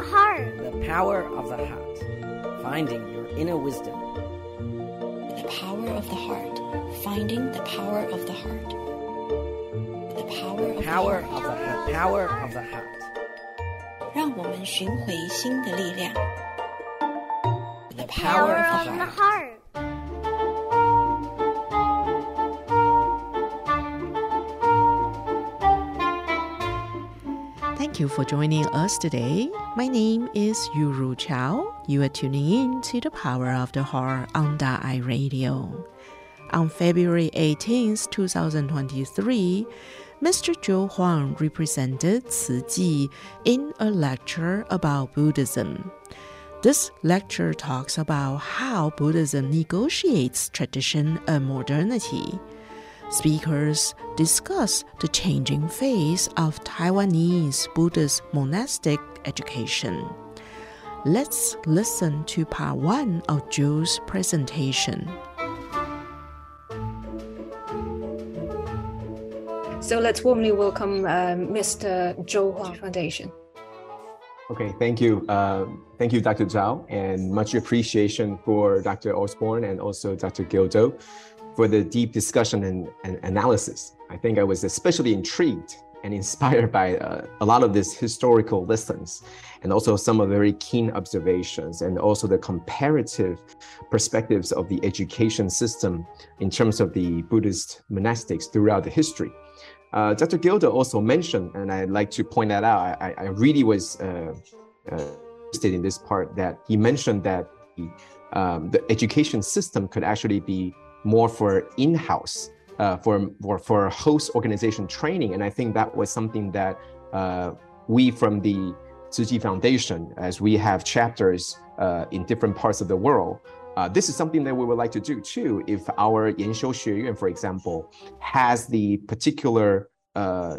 the heart. The power of the heart. Finding your inner wisdom. The power of the heart. Finding the power of the heart. The power of Power the of heart. the heart. Power of the heart. 让我们寻回心的力量。The Power power of of the the heart. heart. You for joining us today. My name is Yuru Chao. You are tuning in to the Power of the Heart on Da Ai Radio. On February 18th, 2023, Mr. Zhou Huang represented Tzu Chi in a lecture about Buddhism. This lecture talks about how Buddhism negotiates tradition and modernity. Speakers discuss the changing face of Taiwanese Buddhist monastic education. Let's listen to part one of Zhou's presentation. So let's warmly welcome um, Mr. Zhou Huang Foundation. Okay, thank you. Uh, thank you, Dr. Zhao, and much appreciation for Dr. Osborne and also Dr. Gildo for the deep discussion and, and analysis. I think I was especially intrigued and inspired by uh, a lot of these historical lessons and also some of the very keen observations and also the comparative perspectives of the education system in terms of the Buddhist monastics throughout the history. Uh, Dr. Gilda also mentioned, and I'd like to point that out, I, I really was uh, uh, interested in this part that he mentioned that the, um, the education system could actually be more for in-house, uh, for, for, for host organization training. And I think that was something that uh, we from the Tzu Foundation, as we have chapters uh, in different parts of the world, uh, this is something that we would like to do too. If our Yanxiu Xue for example, has the particular uh,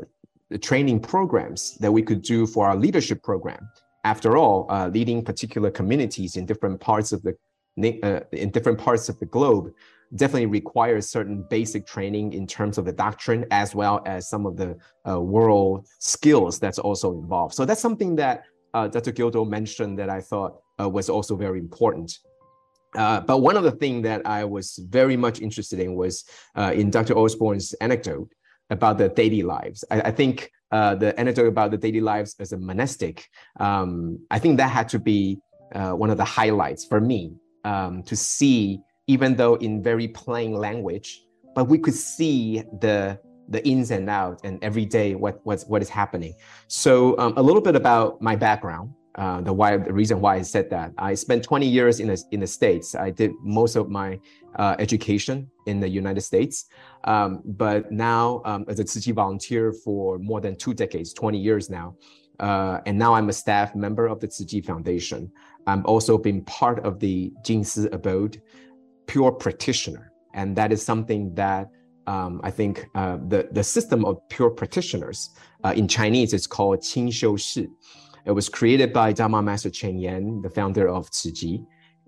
training programs that we could do for our leadership program. After all, uh, leading particular communities in different parts of the in different parts of the globe definitely requires certain basic training in terms of the doctrine as well as some of the uh, world skills that's also involved. So that's something that uh, Dr. Gildo mentioned that I thought uh, was also very important. Uh, but one of the things that I was very much interested in was uh, in Dr. Osborne's anecdote about the daily lives. I, I think uh, the anecdote about the daily lives as a monastic, um, I think that had to be one of the highlights for me um, to see, even though in very plain language, but we could see the the ins and outs and every day what what's what is happening. So um, a little bit about my background uh, the why the reason why I said that. I spent 20 years in the in the states. I did most of my uh, education in the United States, um, but now um, as a Chi volunteer for more than two decades, 20 years now, uh, and now I'm a staff member of the Tzu Chi Foundation. I'm also been part of the Jing Si Abode, pure practitioner, and that is something that. Um, I think uh, the the system of pure practitioners uh, in Chinese is called Qing Xiu Shi. It was created by Dharma Master Cheng Yen, the founder of Chi,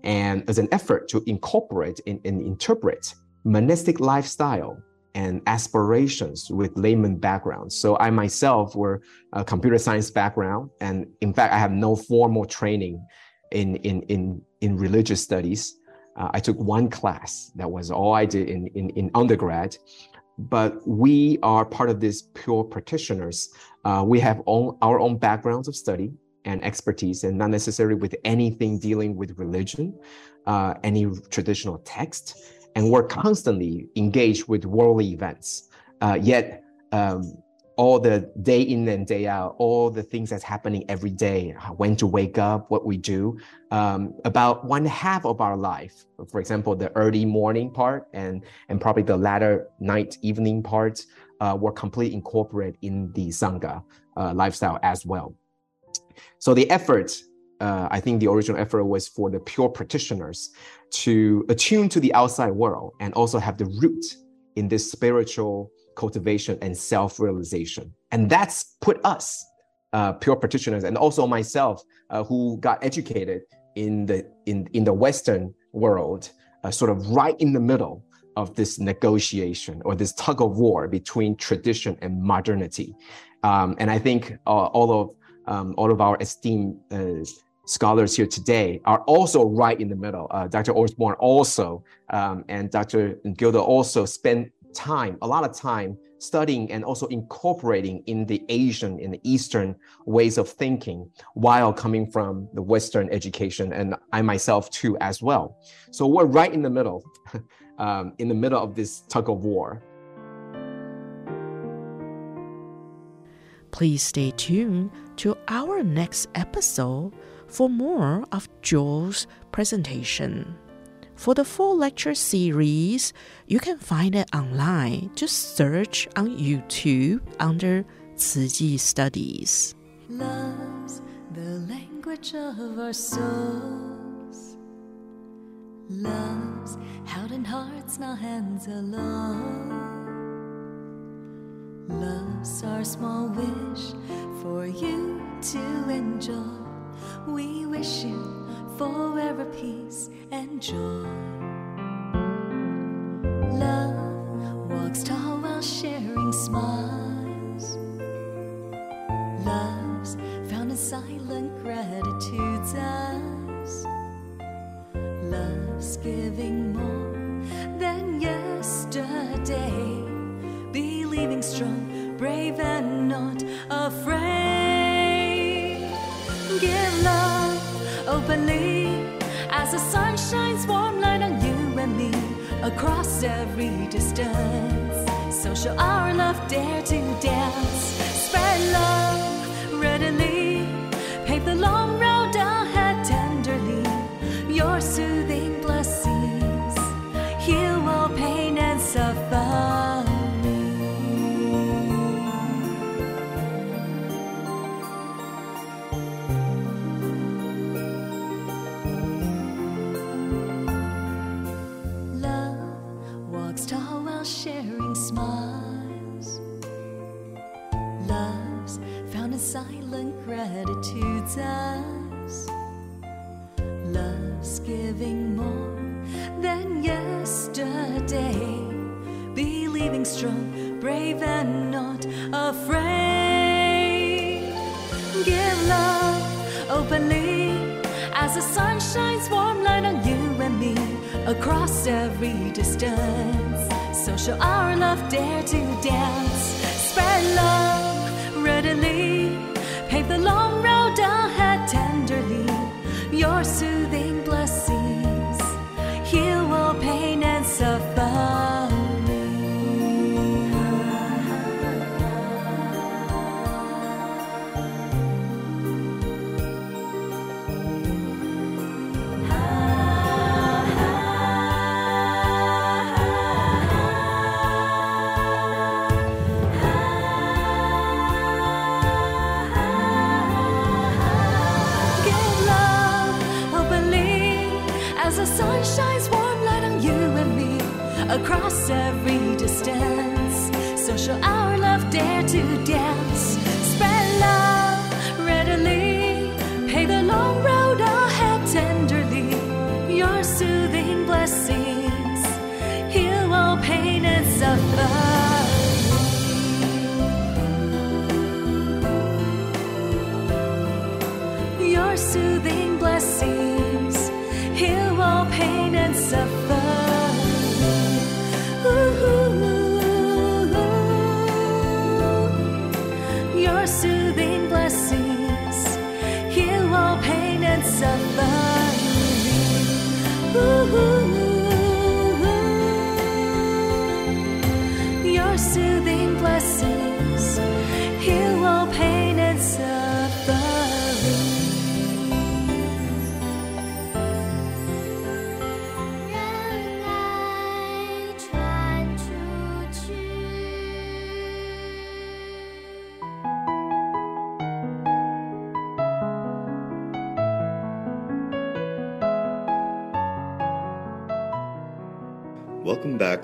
and as an effort to incorporate and, and interpret monastic lifestyle and aspirations with layman backgrounds. So I myself were a computer science background, and in fact, I have no formal training in in in, in religious studies. Uh, I took one class. That was all I did in, in, in undergrad but we are part of these pure practitioners. Uh, we have all, our own backgrounds of study and expertise, and not necessarily with anything dealing with religion, uh, any traditional text, and we're constantly engaged with worldly events. Uh, yet, um, all the day in and day out, all the things that's happening every day, when to wake up, what we do, um, about one half of our life, for example, the early morning part and, and probably the latter night, evening part, uh, were completely incorporated in the Sangha uh, lifestyle as well. So the effort, uh, I think the original effort was for the pure practitioners to attune to the outside world and also have the root in this spiritual cultivation and self-realization. And that's put us, uh, pure practitioners, and also myself, uh, who got educated in the in in the Western world, uh, sort of right in the middle of this negotiation or this tug of war between tradition and modernity. Um, and I think uh, all of um, all of our esteemed uh, scholars here today are also right in the middle. Uh, Dr. Osborne also, um, and Dr. Gildo also spend time, a lot of time studying and also incorporating in the Asian, in the Eastern ways of thinking while coming from the Western education, and I myself too as well. So we're right in the middle, um, in the middle of this tug of war. Please stay tuned to our next episode for more of Joel's presentation. For the full lecture series, you can find it online. Just search on YouTube under Tzu Chi Studies. Love's the language of our souls. Love's held in hearts, not hands alone. Love's our small wish for you to enjoy. We wish you forever peace and joy. Love across every distance. So shall our love, dare to dance, spread love across every distance. So shall our love, dare to dance, spread love pain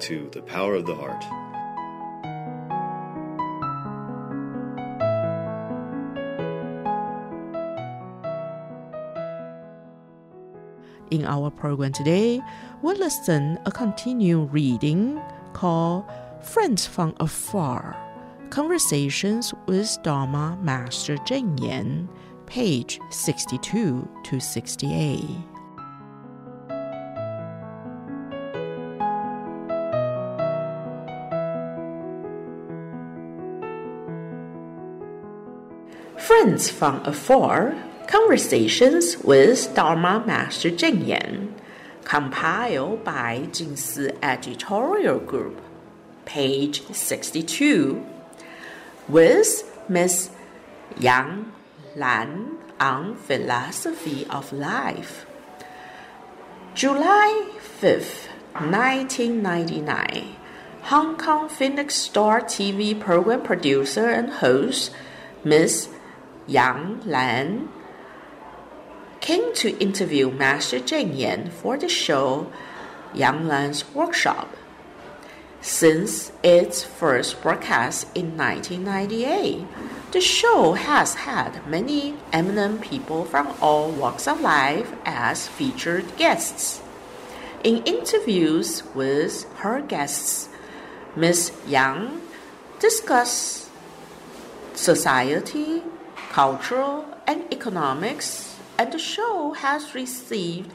to The Power of the Heart. In our program today, we'll listen a continued reading called Friends from Afar, Conversations with Dharma Master Cheng Yen, page 62 to 68. Friends from Afar Conversations with Dharma Master Cheng Yen, compiled by Jingsi Editorial Group, page 62, with Miss Yang Lan on Philosophy of Life. July 5th, 1999. Hong Kong Phoenix Star TV program producer and host Miss Yang Lan came to interview Master Cheng Yen for the show Yang Lan's Workshop. Since its first broadcast in 1998, the show has had many eminent people from all walks of life as featured guests. In interviews with her guests, Ms. Yang discussed society, cultural, and economics, and the show has received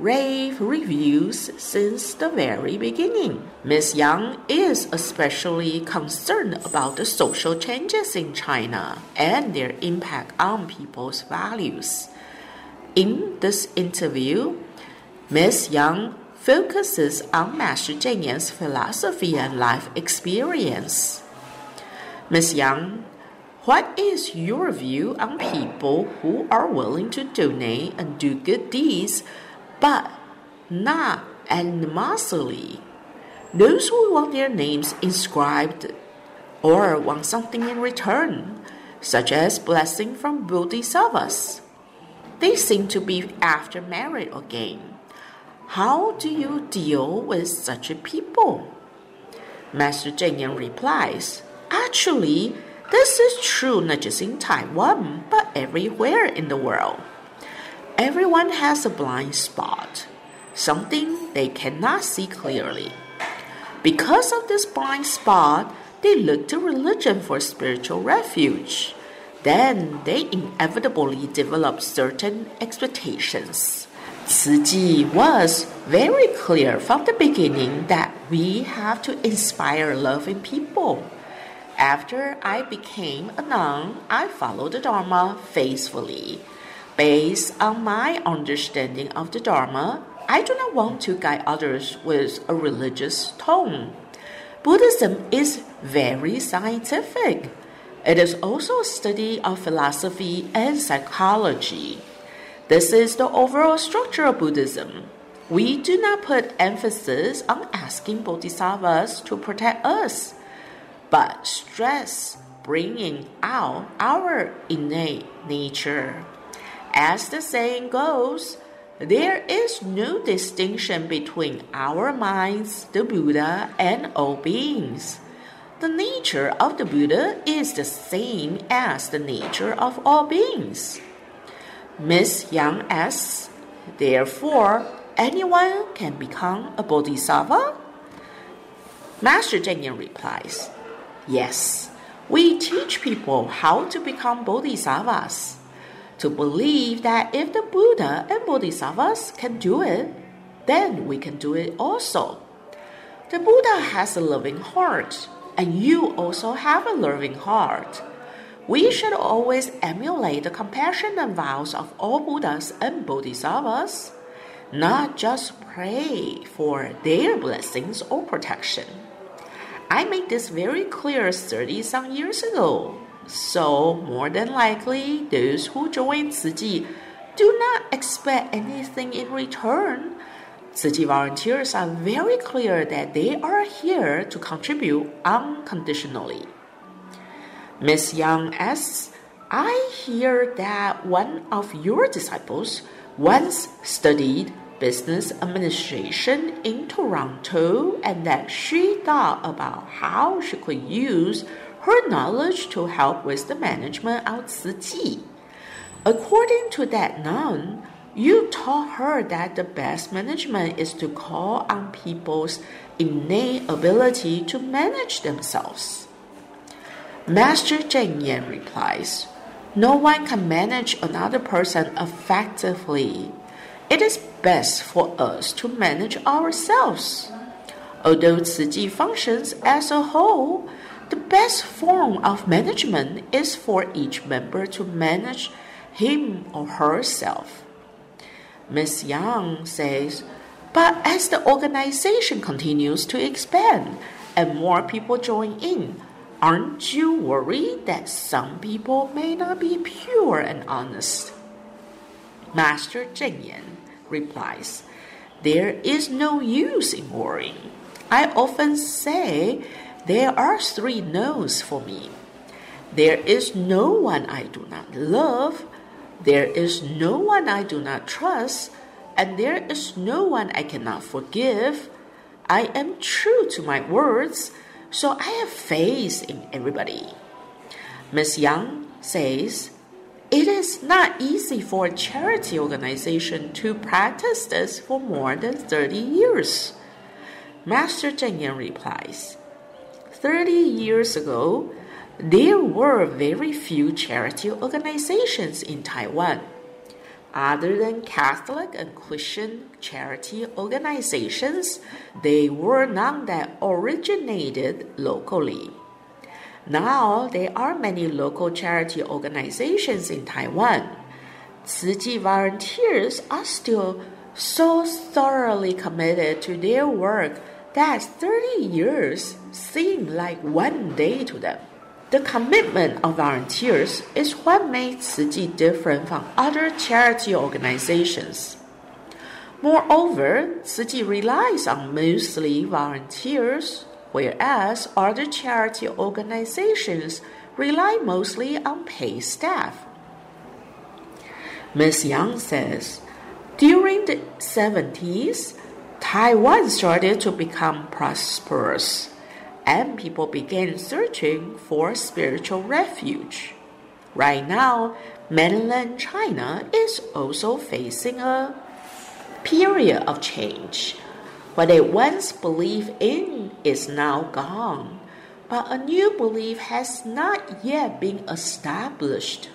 rave reviews since the very beginning. Ms. Yang is especially concerned about the social changes in China and their impact on people's values. In this interview, Ms. Yang focuses on Master Cheng philosophy and life experience. Ms. Yang what is your view on people who are willing to donate and do good deeds, but not anonymously? Those who want their names inscribed or want something in return, such as blessing from bodhisattvas. They seem to be after merit or gain. How do you deal with such a people? Master Cheng replies, Actually, this is true not just in Taiwan, but everywhere in the world. Everyone has a blind spot, something they cannot see clearly. Because of this blind spot, they look to religion for spiritual refuge. Then they inevitably develop certain expectations. Tzu was very clear from the beginning that we have to inspire love in people. After I became a nun, I followed the Dharma faithfully. Based on my understanding of the Dharma, I do not want to guide others with a religious tone. Buddhism is very scientific. It is also a study of philosophy and psychology. This is the overall structure of Buddhism. We do not put emphasis on asking bodhisattvas to protect us but stress bringing out our innate nature. As the saying goes, there is no distinction between our minds, the Buddha, and all beings. The nature of the Buddha is the same as the nature of all beings. Miss Yang asks, therefore, anyone can become a bodhisattva? Master Cheng Yen replies, Yes, we teach people how to become bodhisattvas. To believe that if the Buddha and bodhisattvas can do it, then we can do it also. The Buddha has a loving heart, and you also have a loving heart. We should always emulate the compassion and vows of all Buddhas and bodhisattvas, not just pray for their blessings or protection. I made this very clear 30 some years ago. So, more than likely, those who join Chi do not expect anything in return. Chi volunteers are very clear that they are here to contribute unconditionally. Miss Yang asks, I hear that one of your disciples once studied business administration in Toronto and that she thought about how she could use her knowledge to help with the management of Chi. According to that nun, you taught her that the best management is to call on people's innate ability to manage themselves. Master Cheng Yen replies, No one can manage another person effectively. It is best for us to manage ourselves. Although Chi functions as a whole, the best form of management is for each member to manage him or herself. Miss Yang says, but as the organization continues to expand and more people join in, aren't you worried that some people may not be pure and honest? Master Cheng Yen replies, There is no use in worrying. I often say there are three no's for me. There is no one I do not love, there is no one I do not trust, and there is no one I cannot forgive. I am true to my words, so I have faith in everybody. Miss Young says, it is not easy for a charity organization to practice this for more than 30 years. Master Cheng Yen replies, 30 years ago, there were very few charity organizations in Taiwan. Other than Catholic and Christian charity organizations, they were none that originated locally. Now, there are many local charity organizations in Taiwan. Chi volunteers are still so thoroughly committed to their work that 30 years seem like one day to them. The commitment of volunteers is what makes Tzu different from other charity organizations. Moreover, Tzu relies on mostly volunteers, whereas other charity organizations rely mostly on paid staff. Ms. Yang says, during the 70s, Taiwan started to become prosperous and people began searching for spiritual refuge. Right now, mainland China is also facing a period of change. What they once believed in is now gone, but a new belief has not yet been established.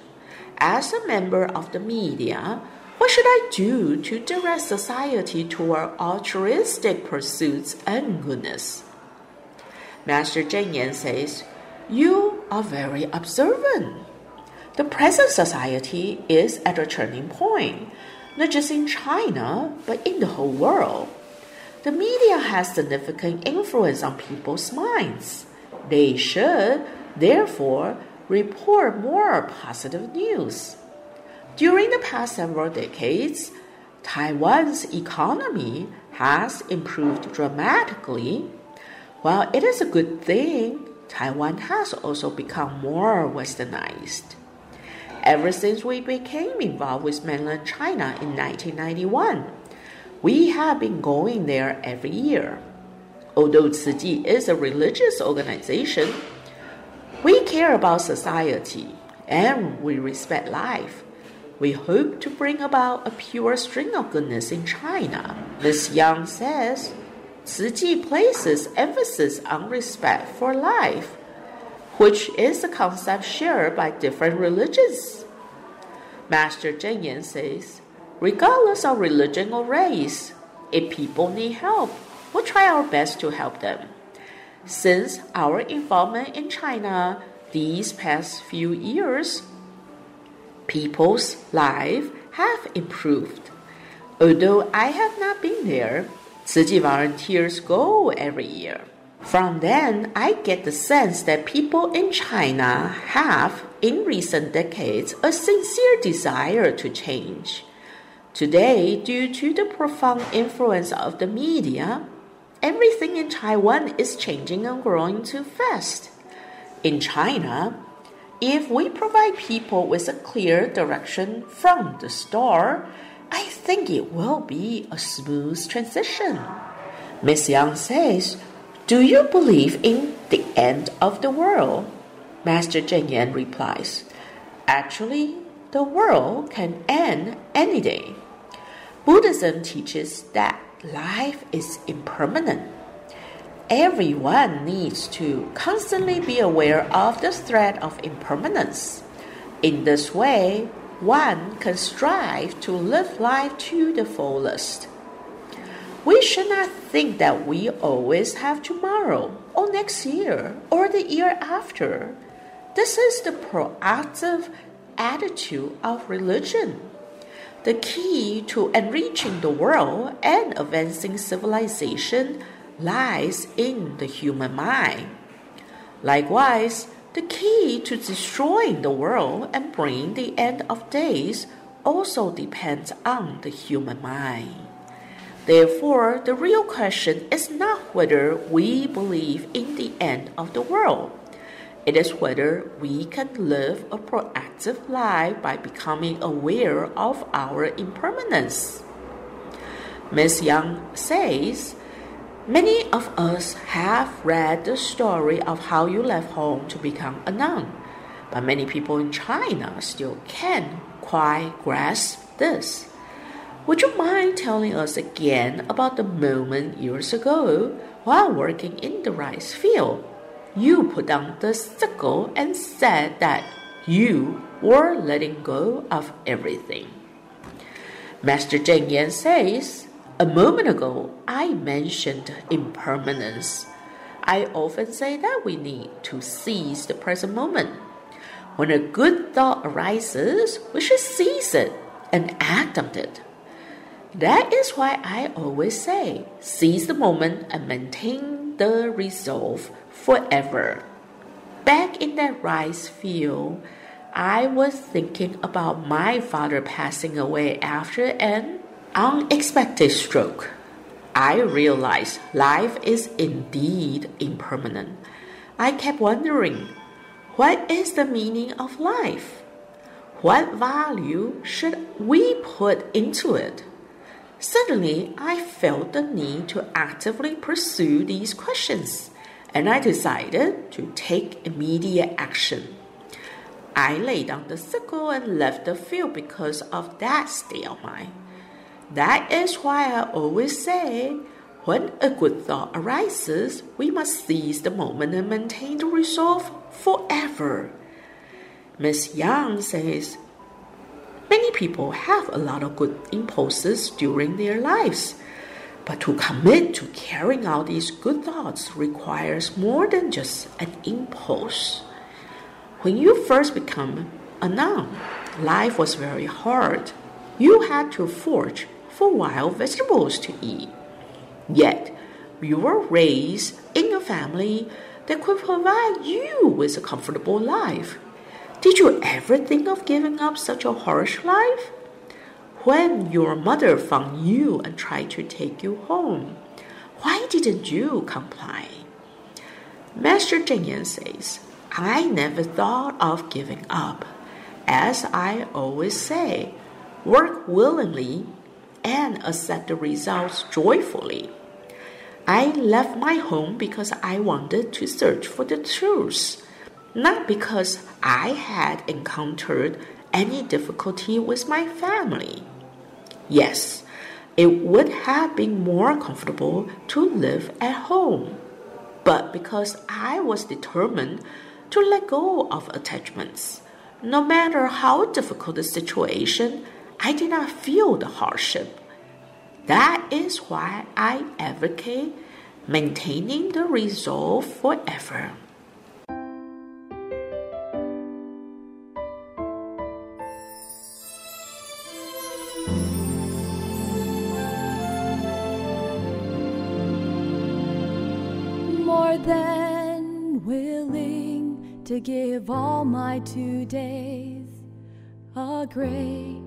As a member of the media, what should I do to direct society toward altruistic pursuits and goodness? Master Cheng says, You are very observant. The present society is at a turning point, not just in China, but in the whole world. The media has significant influence on people's minds. They should, therefore, report more positive news. During the past several decades, Taiwan's economy has improved dramatically. While it is a good thing, Taiwan has also become more westernized. Ever since we became involved with mainland China in 1991, we have been going there every year. Although Chi is a religious organization, we care about society and we respect life. We hope to bring about a pure string of goodness in China. Ms. Yang says, Chi places emphasis on respect for life, which is a concept shared by different religions. Master Cheng Yen says, regardless of religion or race, if people need help, we'll try our best to help them. Since our involvement in China these past few years, people's lives have improved. Although I have not been there, Chi volunteers go every year. From then, I get the sense that people in China have, in recent decades, a sincere desire to change. Today, due to the profound influence of the media, everything in Taiwan is changing and growing too fast. In China, if we provide people with a clear direction from the start, I think it will be a smooth transition. Miss Yang says, Do you believe in the end of the world? Master Cheng Yen replies, Actually, the world can end any day. Buddhism teaches that life is impermanent. Everyone needs to constantly be aware of the threat of impermanence. In this way, one can strive to live life to the fullest. We should not think that we always have tomorrow, or next year, or the year after. This is the proactive attitude of religion. The key to enriching the world and advancing civilization lies in the human mind. Likewise, the key to destroying the world and bringing the end of days also depends on the human mind. Therefore, the real question is not whether we believe in the end of the world. It is whether we can live a proactive life by becoming aware of our impermanence. Ms. Young says, Many of us have read the story of how you left home to become a nun, but many people in China still can't quite grasp this. Would you mind telling us again about the moment years ago while working in the rice field? You put down the sickle and said that you were letting go of everything. Master Cheng Yen says, A moment ago I mentioned impermanence. I often say that we need to seize the present moment. When a good thought arises, we should seize it and act on it. That is why I always say seize the moment and maintain the resolve forever. Back in that rice field, I was thinking about my father passing away after an unexpected stroke. I realized life is indeed impermanent. I kept wondering what is the meaning of life? What value should we put into it? Suddenly, I felt the need to actively pursue these questions, and I decided to take immediate action. I laid down the sickle and left the field because of that state of mind. That is why I always say when a good thought arises, we must seize the moment and maintain the resolve forever. Miss Young says, Many people have a lot of good impulses during their lives, but to commit to carrying out these good thoughts requires more than just an impulse. When you first become a nun, life was very hard. You had to forage for wild vegetables to eat. Yet, you were raised in a family that could provide you with a comfortable life. Did you ever think of giving up such a harsh life? When your mother found you and tried to take you home, why didn't you comply? Master Cheng Yen says, I never thought of giving up. As I always say, work willingly and accept the results joyfully. I left my home because I wanted to search for the truth not because I had encountered any difficulty with my family. Yes, it would have been more comfortable to live at home, but because I was determined to let go of attachments. No matter how difficult the situation, I did not feel the hardship. That is why I advocate maintaining the resolve forever. To give all my two days. A great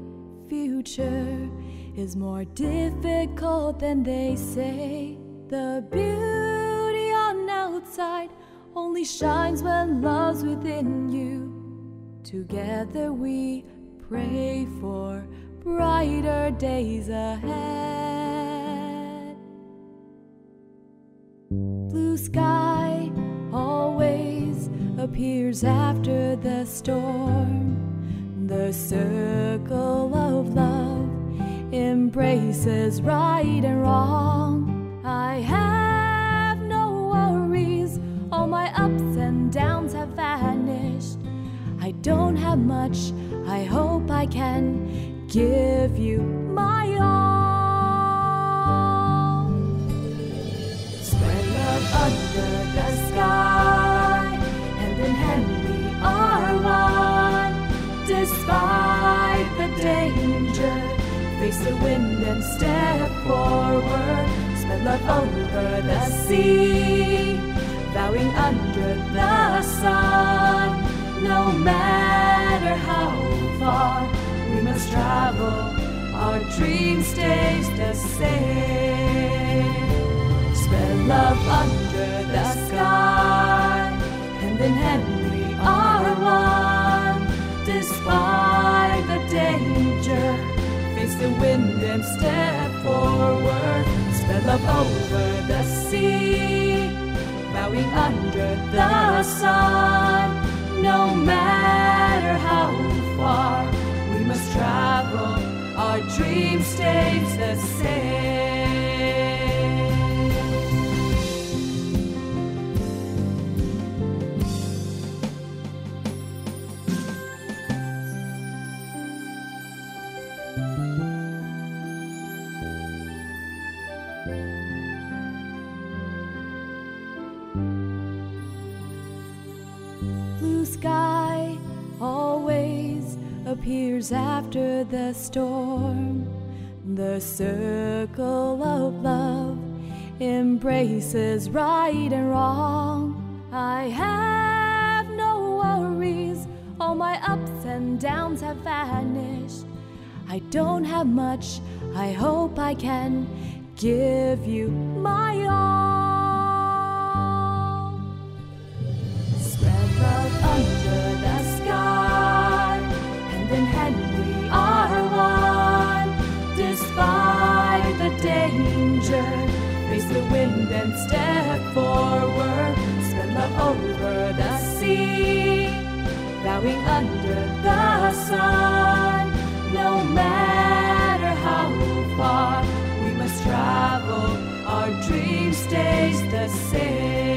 future is more difficult than they say. The beauty on outside only shines when love's within you. Together we pray for brighter days ahead. Blue sky appears after the storm. The circle of love embraces right and wrong. I have no worries, all my ups and downs have vanished. I don't have much, I hope I can give you wind and step forward. Spread love over the sea, bowing under the sun. No matter how far we must travel, our dream stays the same. Spread love under the sky, hand in hand and step forward. Spread love over the sea, bowing under the sun. No matter how far we must travel, our dream stays the same. After the storm. The circle of love embraces right and wrong. I have no worries, all my ups and downs have vanished. I don't have much, I hope I can give you my all. Bowing under the sun. No matter how far we must travel, our dream stays the same.